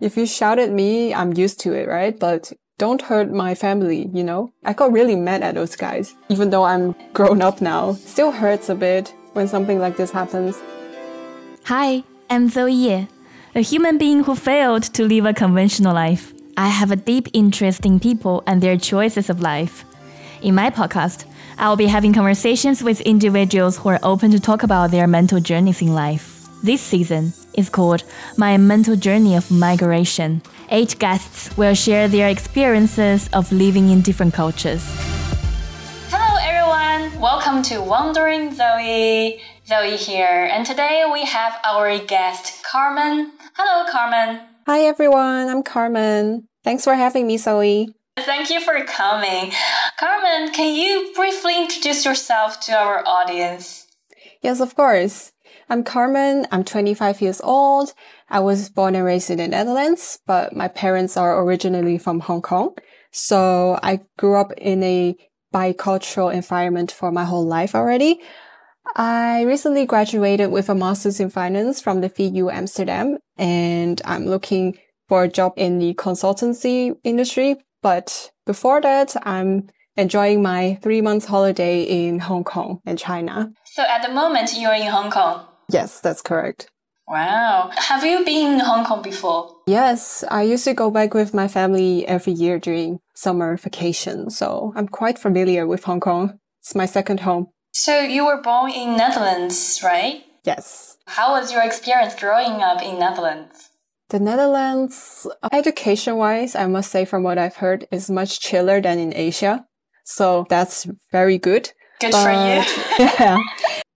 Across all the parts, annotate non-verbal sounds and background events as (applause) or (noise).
if you shout at me, I'm used to it, right? But don't hurt my family, you know? I got really mad at those guys. Even though I'm grown up now, still hurts a bit when something like this happens. Hi, I'm Zoe Ye, a human being who failed to live a conventional life. I have a deep interest in people and their choices of life. In my podcast, I'll be having conversations with individuals who are open to talk about their mental journeys in life. This season is called My Mental Journey of Migration. Eight guests will share their experiences of living in different cultures. Hello, everyone. Welcome to Wondering Zoe. Zoe here, and today we have our guest Carmen. Hello, Carmen. Hi, everyone. I'm Carmen. Thanks for having me, Zoe. Thank you for coming. Carmen, can you briefly introduce yourself to our audience? Yes, of course. I'm Carmen. I'm 25 years old. I was born and raised in the Netherlands, but my parents are originally from Hong Kong. So I grew up in a bicultural environment for my whole life already. I recently graduated with a master's in finance from the VU Amsterdam, and I'm looking for a job in the consultancy industry. But before that, I'm enjoying my three months holiday in Hong Kong and China. So at the moment, you're in Hong Kong. Yes, that's correct. Wow. Have you been in Hong Kong before? Yes, I used to go back with my family every year during summer vacation. So I'm quite familiar with Hong Kong. It's my second home. So you were born in Netherlands, right? Yes. How was your experience growing up in Netherlands? The Netherlands, education wise, I must say from what I've heard, is much chiller than in Asia. So that's very good. Good but, for you. (laughs) yeah.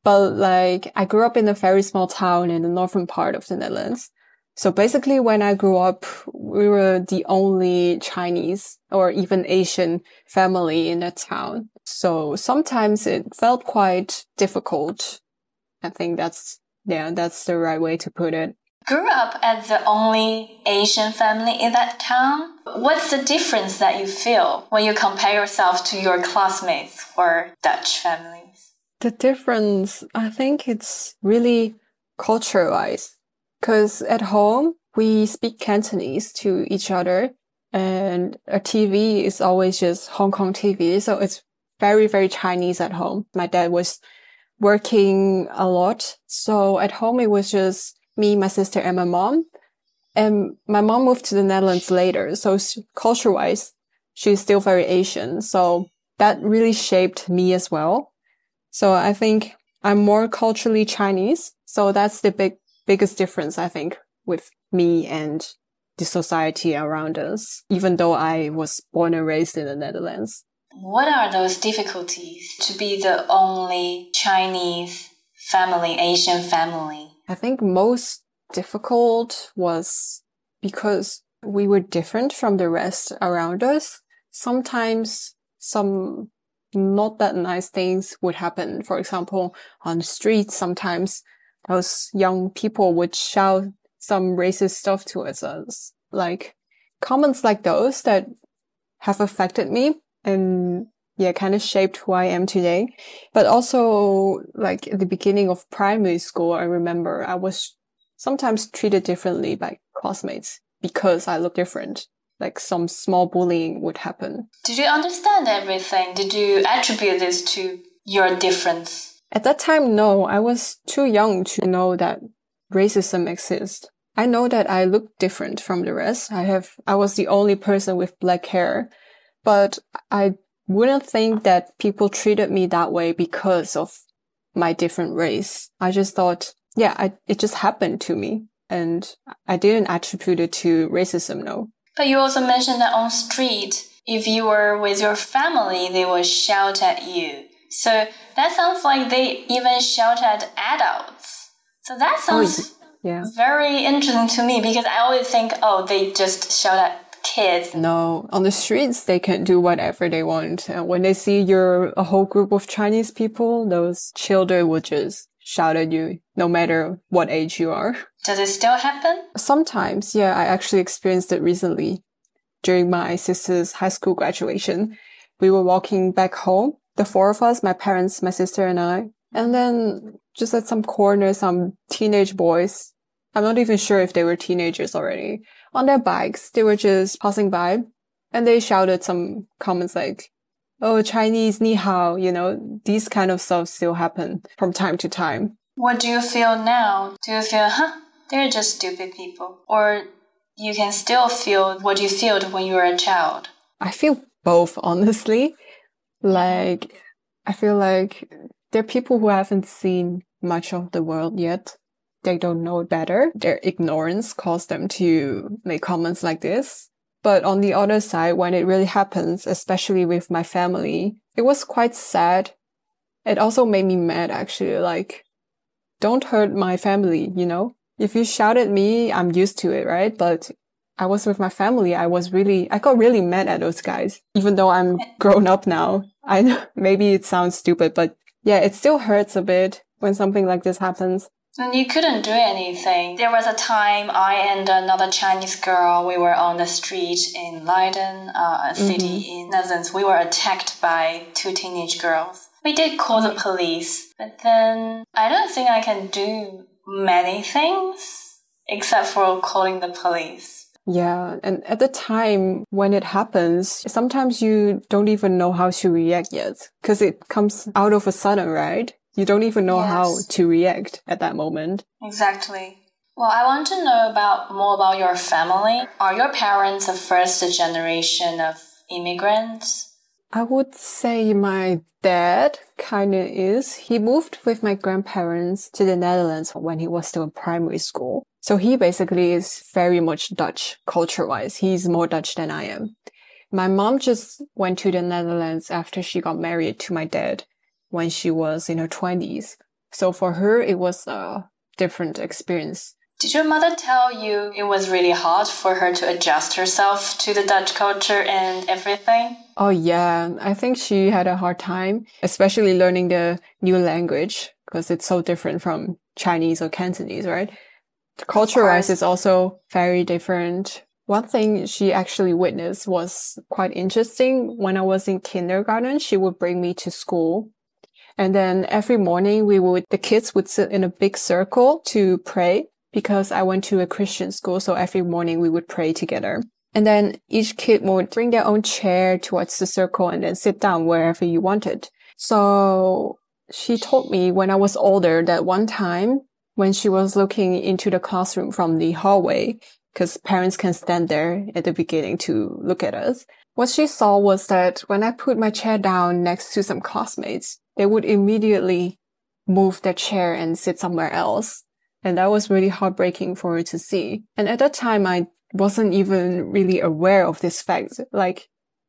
But like, I grew up in a very small town in the northern part of the Netherlands. So basically, when I grew up, we were the only Chinese or even Asian family in that town. So sometimes it felt quite difficult. I think that's, yeah, that's the right way to put it. Grew up as the only Asian family in that town. What's the difference that you feel when you compare yourself to your classmates or Dutch families? The difference, I think it's really culture wise. Cause at home, we speak Cantonese to each other and a TV is always just Hong Kong TV. So it's very, very Chinese at home. My dad was working a lot. So at home, it was just me, my sister and my mom. And my mom moved to the Netherlands later. So culture wise, she's still very Asian. So that really shaped me as well. So I think I'm more culturally Chinese. So that's the big, biggest difference, I think, with me and the society around us, even though I was born and raised in the Netherlands. What are those difficulties to be the only Chinese family, Asian family? I think most difficult was because we were different from the rest around us. Sometimes some not that nice things would happen. For example, on the streets, sometimes those young people would shout some racist stuff towards us. Like comments like those that have affected me and yeah, kind of shaped who I am today. But also like at the beginning of primary school, I remember I was sometimes treated differently by classmates because I look different. Like some small bullying would happen. Did you understand everything? Did you attribute this to your difference? At that time, no. I was too young to know that racism exists. I know that I look different from the rest. I have, I was the only person with black hair, but I wouldn't think that people treated me that way because of my different race. I just thought, yeah, I, it just happened to me and I didn't attribute it to racism, no. But you also mentioned that on street, if you were with your family, they would shout at you. So that sounds like they even shout at adults. So that oh, sounds oh, yeah. very interesting to me because I always think, oh, they just shout at kids. No, on the streets, they can do whatever they want. And when they see you're a whole group of Chinese people, those children will just shout at you no matter what age you are. Does it still happen? Sometimes, yeah. I actually experienced it recently during my sister's high school graduation. We were walking back home, the four of us, my parents, my sister and I. And then just at some corner, some teenage boys I'm not even sure if they were teenagers already. On their bikes, they were just passing by and they shouted some comments like, Oh, Chinese ni hao, you know, these kind of stuff still happen from time to time. What do you feel now? Do you feel, huh, they're just stupid people? Or you can still feel what you felt when you were a child? I feel both, honestly. Like, I feel like there are people who haven't seen much of the world yet. They don't know better. Their ignorance caused them to make comments like this. But on the other side, when it really happens, especially with my family, it was quite sad. It also made me mad, actually. Like, don't hurt my family, you know? If you shout at me, I'm used to it, right? But I was with my family. I was really, I got really mad at those guys, even though I'm grown up now. I, (laughs) know maybe it sounds stupid, but yeah, it still hurts a bit when something like this happens. And you couldn't do anything. There was a time I and another Chinese girl, we were on the street in Leiden, uh, a city mm -hmm. in Netherlands. We were attacked by two teenage girls. We did call the police, but then I don't think I can do many things except for calling the police. Yeah. And at the time when it happens, sometimes you don't even know how to react yet because it comes out of a sudden, right? You don't even know yes. how to react at that moment. Exactly. Well, I want to know about more about your family. Are your parents the first generation of immigrants? I would say my dad kind of is. He moved with my grandparents to the Netherlands when he was still in primary school. So he basically is very much Dutch culture wise. He's more Dutch than I am. My mom just went to the Netherlands after she got married to my dad when she was in her twenties. So for her, it was a different experience. Did your mother tell you it was really hard for her to adjust herself to the Dutch culture and everything? Oh yeah, I think she had a hard time, especially learning the new language because it's so different from Chinese or Cantonese, right? culture wise is also very different. One thing she actually witnessed was quite interesting. When I was in kindergarten, she would bring me to school. And then every morning we would, the kids would sit in a big circle to pray because I went to a Christian school. So every morning we would pray together. And then each kid would bring their own chair towards the circle and then sit down wherever you wanted. So she told me when I was older that one time when she was looking into the classroom from the hallway, because parents can stand there at the beginning to look at us. What she saw was that when I put my chair down next to some classmates, they would immediately move their chair and sit somewhere else. And that was really heartbreaking for her to see. And at that time, I wasn't even really aware of this fact. Like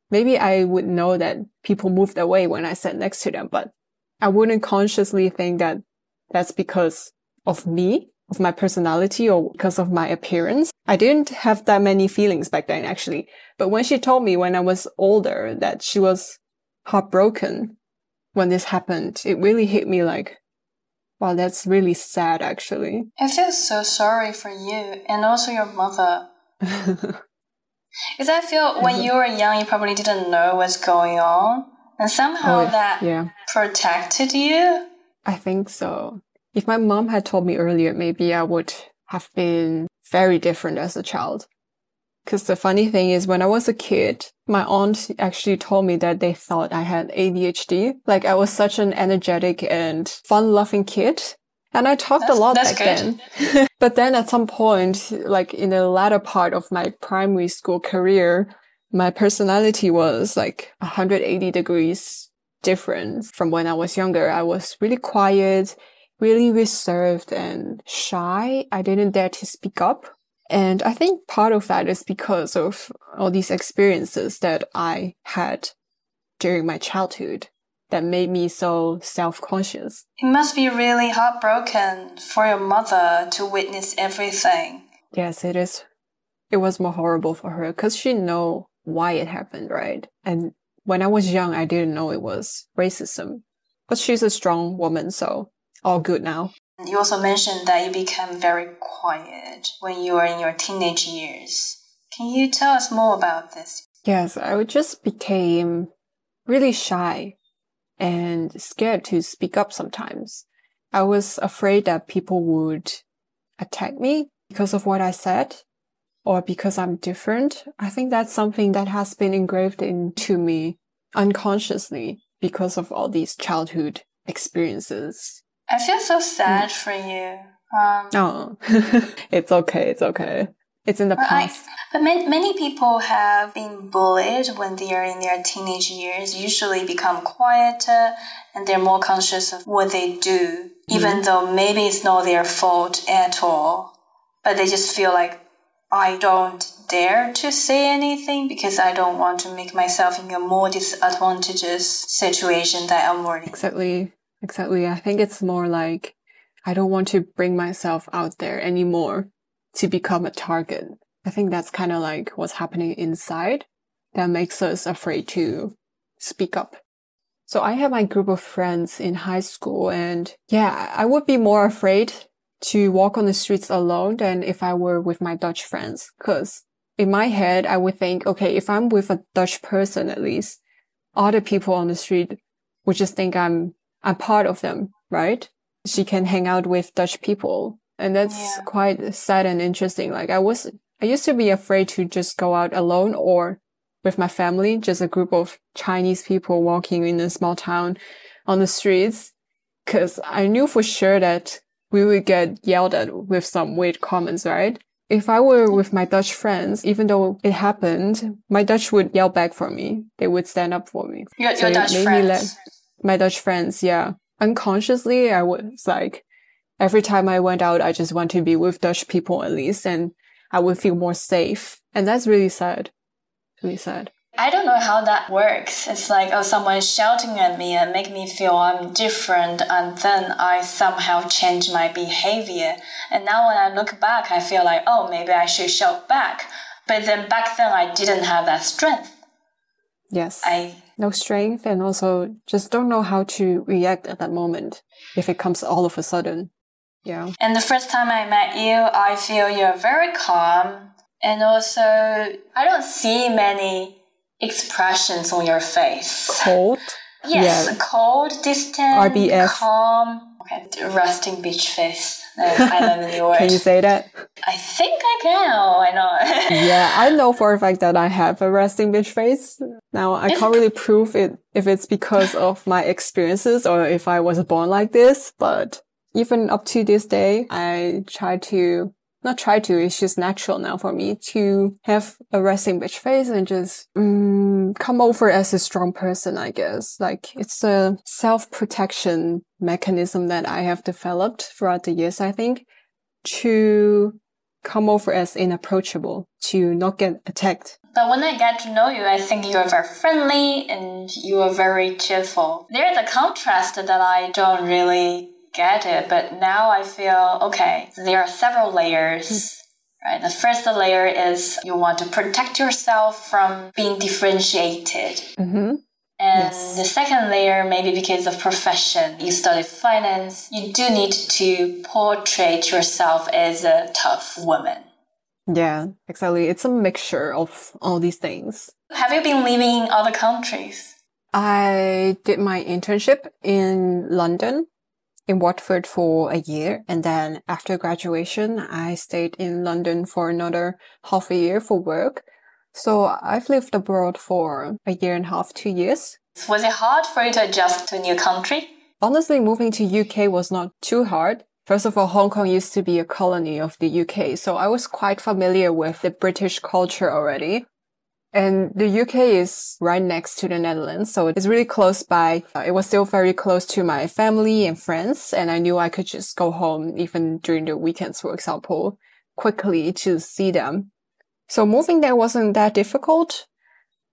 maybe I would know that people moved away when I sat next to them, but I wouldn't consciously think that that's because of me, of my personality or because of my appearance. I didn't have that many feelings back then, actually. But when she told me when I was older that she was heartbroken when this happened, it really hit me like, wow, that's really sad, actually. I feel so sorry for you and also your mother. (laughs) Because I feel when you were young, you probably didn't know what's going on. And somehow oh, that yeah. protected you. I think so. If my mom had told me earlier, maybe I would have been very different as a child. Cause the funny thing is when I was a kid, my aunt actually told me that they thought I had ADHD. Like I was such an energetic and fun loving kid. And I talked that's, a lot back good. then. (laughs) but then at some point, like in the latter part of my primary school career, my personality was like 180 degrees different from when I was younger. I was really quiet really reserved and shy. I didn't dare to speak up. And I think part of that is because of all these experiences that I had during my childhood that made me so self-conscious. It must be really heartbroken for your mother to witness everything. Yes, it is. It was more horrible for her because she know why it happened, right? And when I was young, I didn't know it was racism. But she's a strong woman, so all good now. You also mentioned that you became very quiet when you were in your teenage years. Can you tell us more about this? Yes, I just became really shy and scared to speak up sometimes. I was afraid that people would attack me because of what I said or because I'm different. I think that's something that has been engraved into me unconsciously because of all these childhood experiences. I feel so sad mm. for you. Um, oh, (laughs) it's okay. It's okay. It's in the past. I, but many, many people have been bullied when they are in their teenage years, usually become quieter and they're more conscious of what they do, even mm. though maybe it's not their fault at all. But they just feel like I don't dare to say anything because I don't want to make myself in a more disadvantageous situation that I'm already. Exactly. Exactly. I think it's more like I don't want to bring myself out there anymore to become a target. I think that's kind of like what's happening inside that makes us afraid to speak up. So I had my group of friends in high school and yeah, I would be more afraid to walk on the streets alone than if I were with my Dutch friends. Cause in my head, I would think, okay, if I'm with a Dutch person, at least other people on the street would just think I'm, I'm part of them, right? She can hang out with Dutch people. And that's yeah. quite sad and interesting. Like I was, I used to be afraid to just go out alone or with my family, just a group of Chinese people walking in a small town on the streets. Cause I knew for sure that we would get yelled at with some weird comments, right? If I were with my Dutch friends, even though it happened, my Dutch would yell back for me. They would stand up for me. Your, so your Dutch friends? My Dutch friends, yeah. Unconsciously, I was like, every time I went out, I just want to be with Dutch people at least, and I would feel more safe. And that's really sad. Really sad. I don't know how that works. It's like, oh, someone shouting at me and make me feel I'm different, and then I somehow change my behavior. And now when I look back, I feel like, oh, maybe I should shout back. But then back then, I didn't have that strength. Yes. I no strength, and also just don't know how to react at that moment if it comes all of a sudden. Yeah. And the first time I met you, I feel you're very calm, and also I don't see many expressions on your face. Cold? Yes, yeah. cold, distant, RBF. calm. Okay, resting beach face. (laughs) Can you say that? I think I can. Oh, Why not? (laughs) yeah, I know for a fact that I have a resting bitch face. Now I can't really prove it if it's because of my experiences or if I was born like this, but even up to this day, I try to not try to, it's just natural now for me to have a resting bitch face and just mm, um, come over as a strong person, I guess. Like it's a self-protection mechanism that I have developed throughout the years, I think, to come over as inapproachable, to not get attacked. But when I get to know you, I think you are very friendly and you are very cheerful. There's a contrast that I don't really get it, but now I feel okay. There are several layers. Right. The first layer is you want to protect yourself from being differentiated. Mm-hmm. And yes. the second layer, maybe because of profession, you study finance, you do need to portray yourself as a tough woman. Yeah, exactly. It's a mixture of all these things. Have you been living in other countries? I did my internship in London in Watford for a year. And then after graduation, I stayed in London for another half a year for work. So I've lived abroad for a year and a half, two years. Was it hard for you to adjust to a new country? Honestly, moving to UK was not too hard. First of all, Hong Kong used to be a colony of the UK, so I was quite familiar with the British culture already. And the UK is right next to the Netherlands. So it's really close by. Uh, it was still very close to my family and friends. And I knew I could just go home even during the weekends, for example, quickly to see them. So moving there wasn't that difficult.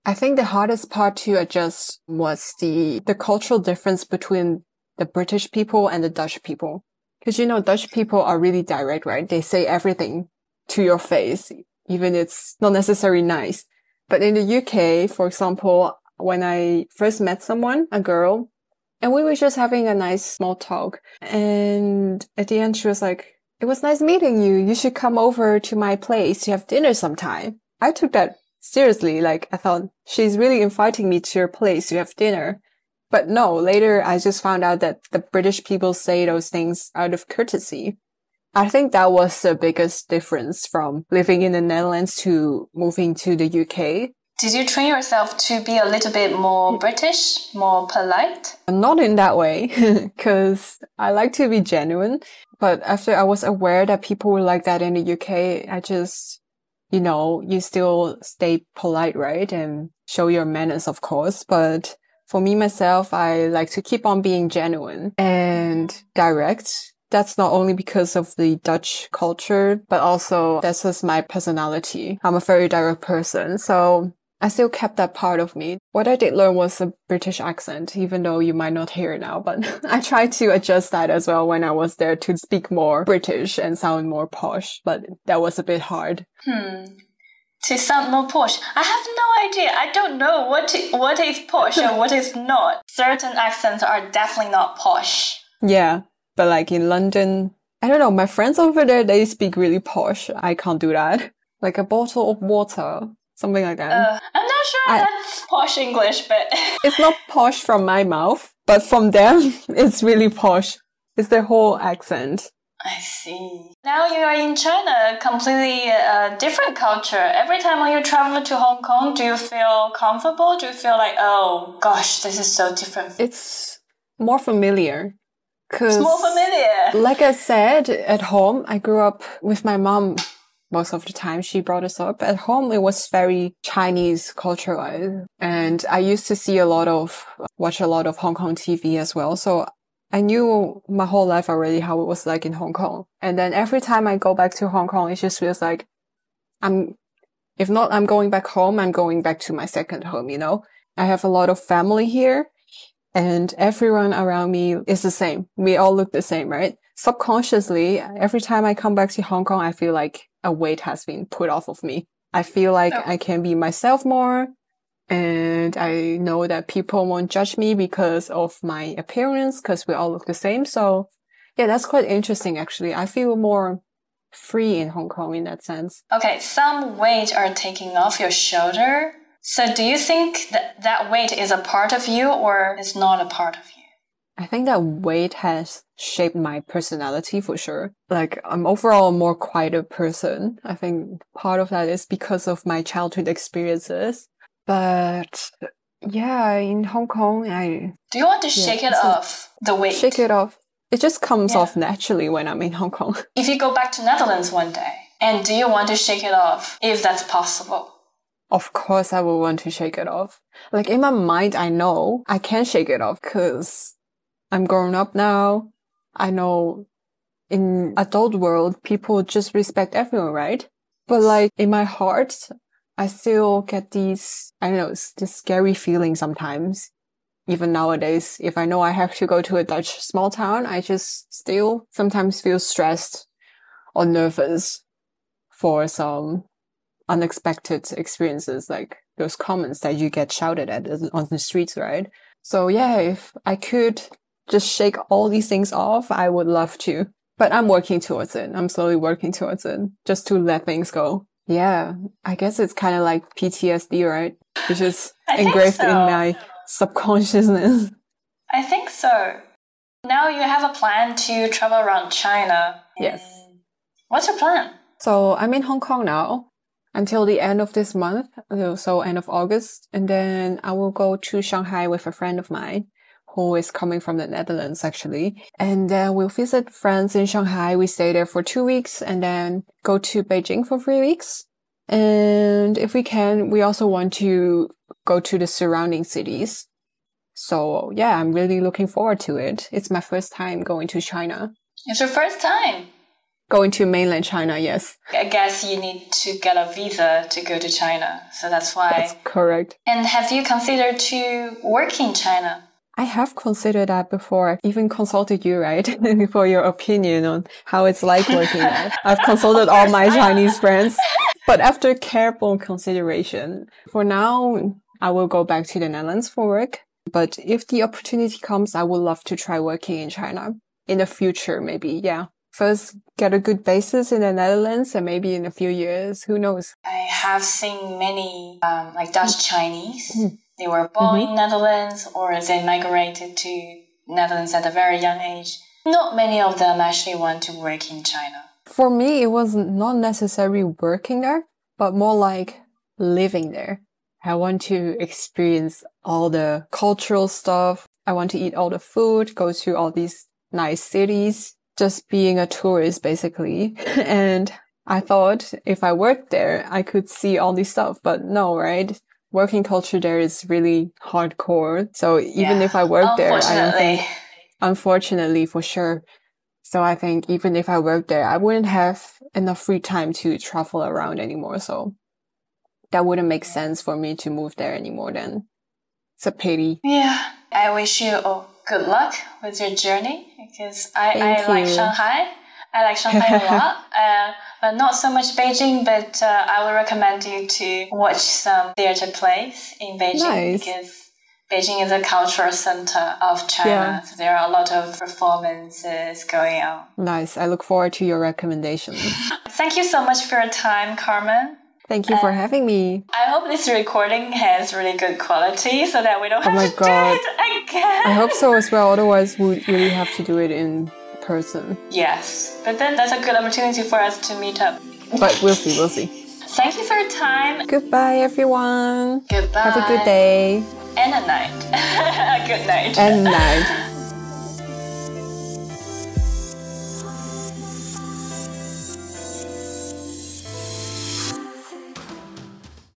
I think the hardest part to adjust was the, the cultural difference between the British people and the Dutch people. Cause you know, Dutch people are really direct, right? They say everything to your face, even it's not necessarily nice. But in the UK, for example, when I first met someone, a girl, and we were just having a nice small talk. And at the end, she was like, it was nice meeting you. You should come over to my place to have dinner sometime. I took that seriously. Like I thought she's really inviting me to her place to have dinner. But no, later I just found out that the British people say those things out of courtesy. I think that was the biggest difference from living in the Netherlands to moving to the UK. Did you train yourself to be a little bit more British, more polite? Not in that way, (laughs) because I like to be genuine. But after I was aware that people were like that in the UK, I just, you know, you still stay polite, right? And show your manners, of course. But for me, myself, I like to keep on being genuine and direct that's not only because of the Dutch culture, but also that's just my personality. I'm a very direct person. So I still kept that part of me. What I did learn was a British accent, even though you might not hear it now, but (laughs) I tried to adjust that as well when I was there to speak more British and sound more posh, but that was a bit hard. Hmm. To sound more posh. I have no idea. I don't know what what is posh and what is not. Certain accents are definitely not posh. Yeah. But like in London, I don't know, my friends over there, they speak really posh. I can't do that. Like a bottle of water, something like that. Uh, I'm not sure I, that's posh English, but. (laughs) it's not posh from my mouth, but from them, (laughs) it's really posh. It's their whole accent. I see. Now you are in China, completely uh, different culture. Every time when you travel to Hong Kong, do you feel comfortable? Do you feel like, oh gosh, this is so different? It's more familiar. Cause more familiar. Like I said, at home, I grew up with my mom most of the time. She brought us up. At home, it was very Chinese culture. And I used to see a lot of, watch a lot of Hong Kong TV as well. So I knew my whole life already how it was like in Hong Kong. And then every time I go back to Hong Kong, it just feels like I'm, if not, I'm going back home. I'm going back to my second home, you know? I have a lot of family here and everyone around me is the same. We all look the same, right? Subconsciously, every time I come back to Hong Kong, I feel like a weight has been put off of me. I feel like oh. I can be myself more. And I know that people won't judge me because of my appearance, because we all look the same. So yeah, that's quite interesting, actually. I feel more free in Hong Kong in that sense. Okay. Some weight are taking off your shoulder so do you think that that weight is a part of you or is not a part of you? I think that weight has shaped my personality for sure. Like I'm overall a more quieter person. I think part of that is because of my childhood experiences. But yeah, in Hong Kong, I. Do you want to yeah, shake it off the weight? Shake it off. It just comes yeah. off naturally when I'm in Hong Kong. If you go back to Netherlands one day, and do you want to shake it off if that's possible? Of course I will want to shake it off. Like in my mind, I know I can shake it off because I'm grown up now. I know in adult world, people just respect everyone, right? But like in my heart, I still get these, I don't know, this scary feeling sometimes. Even nowadays, if I know I have to go to a Dutch small town, I just still sometimes feel stressed or nervous for some unexpected experiences like those comments that you get shouted at on the streets, right? So yeah, if I could just shake all these things off, I would love to. But I'm working towards it. I'm slowly working towards it just to let things go. Yeah, I guess it's kind of like PTSD, right? Which is engraved so. in my subconsciousness. I think so. Now you have a plan to travel around China. Yes. What's your plan? So I'm in Hong Kong now until the end of this month, uh, so end of August. And then I will go to Shanghai with a friend of mine who is coming from the Netherlands actually. And then we'll visit friends in Shanghai. We stay there for two weeks and then go to Beijing for three weeks. And if we can, we also want to go to the surrounding cities. So yeah, I'm really looking forward to it. It's my first time going to China. It's your first time? Going to mainland China, yes. I guess you need to get a visa to go to China. So that's why. That's correct. And have you considered to work in China? I have considered that before. I've even consulted you, right? (laughs) for your opinion on how it's like (laughs) working there. I've consulted all my Chinese friends. But after careful consideration, for now, I will go back to the Netherlands for work. But if the opportunity comes, I would love to try working in China in the future, maybe. Yeah first get a good basis in the Netherlands and maybe in a few years, who knows? I have seen many um, like Dutch Chinese. Mm. They were born mm-hmm. in Netherlands or they migrated to Netherlands at a very young age. Not many of them actually want to work in China. For me, it was not necessarily working there, but more like living there. I want to experience all the cultural stuff. I want to eat all the food, go to all these nice cities, just being a tourist basically. and I thought if I worked there, I could see all this stuff, but no, right? Working culture there is really hardcore. So even Yeah, if I worked there, I don't think, unfortunately for sure. So I think even if I worked there, I wouldn't have enough free time to travel around anymore. So that wouldn't make sense for me to move there anymore then. It's a pity. Yeah, I wish you all good luck with your journey because I, Thank I like. Shanghai. I like Shanghai a lot, (laughs) uh, but not so much Beijing. But uh, I would recommend you to watch some theater plays in Beijing Nice. because Beijing is a cultural center of China. Yeah. So there are a lot of performances going on. Nice. I look forward to your recommendations. (laughs) Thank you so much for your time, Carmen. Thank you for having me. Um, I hope this recording has really good quality so that we don't oh have Oh my to God. do it again. I hope so as well. (laughs) Otherwise, we would really have to do it in person. Yes, but then that's a good opportunity for us to meet up. But we'll see. We'll see. Thank you for your time. Goodbye, everyone. Goodbye. Have a good day And a night. (laughs) a good night. and night. (laughs)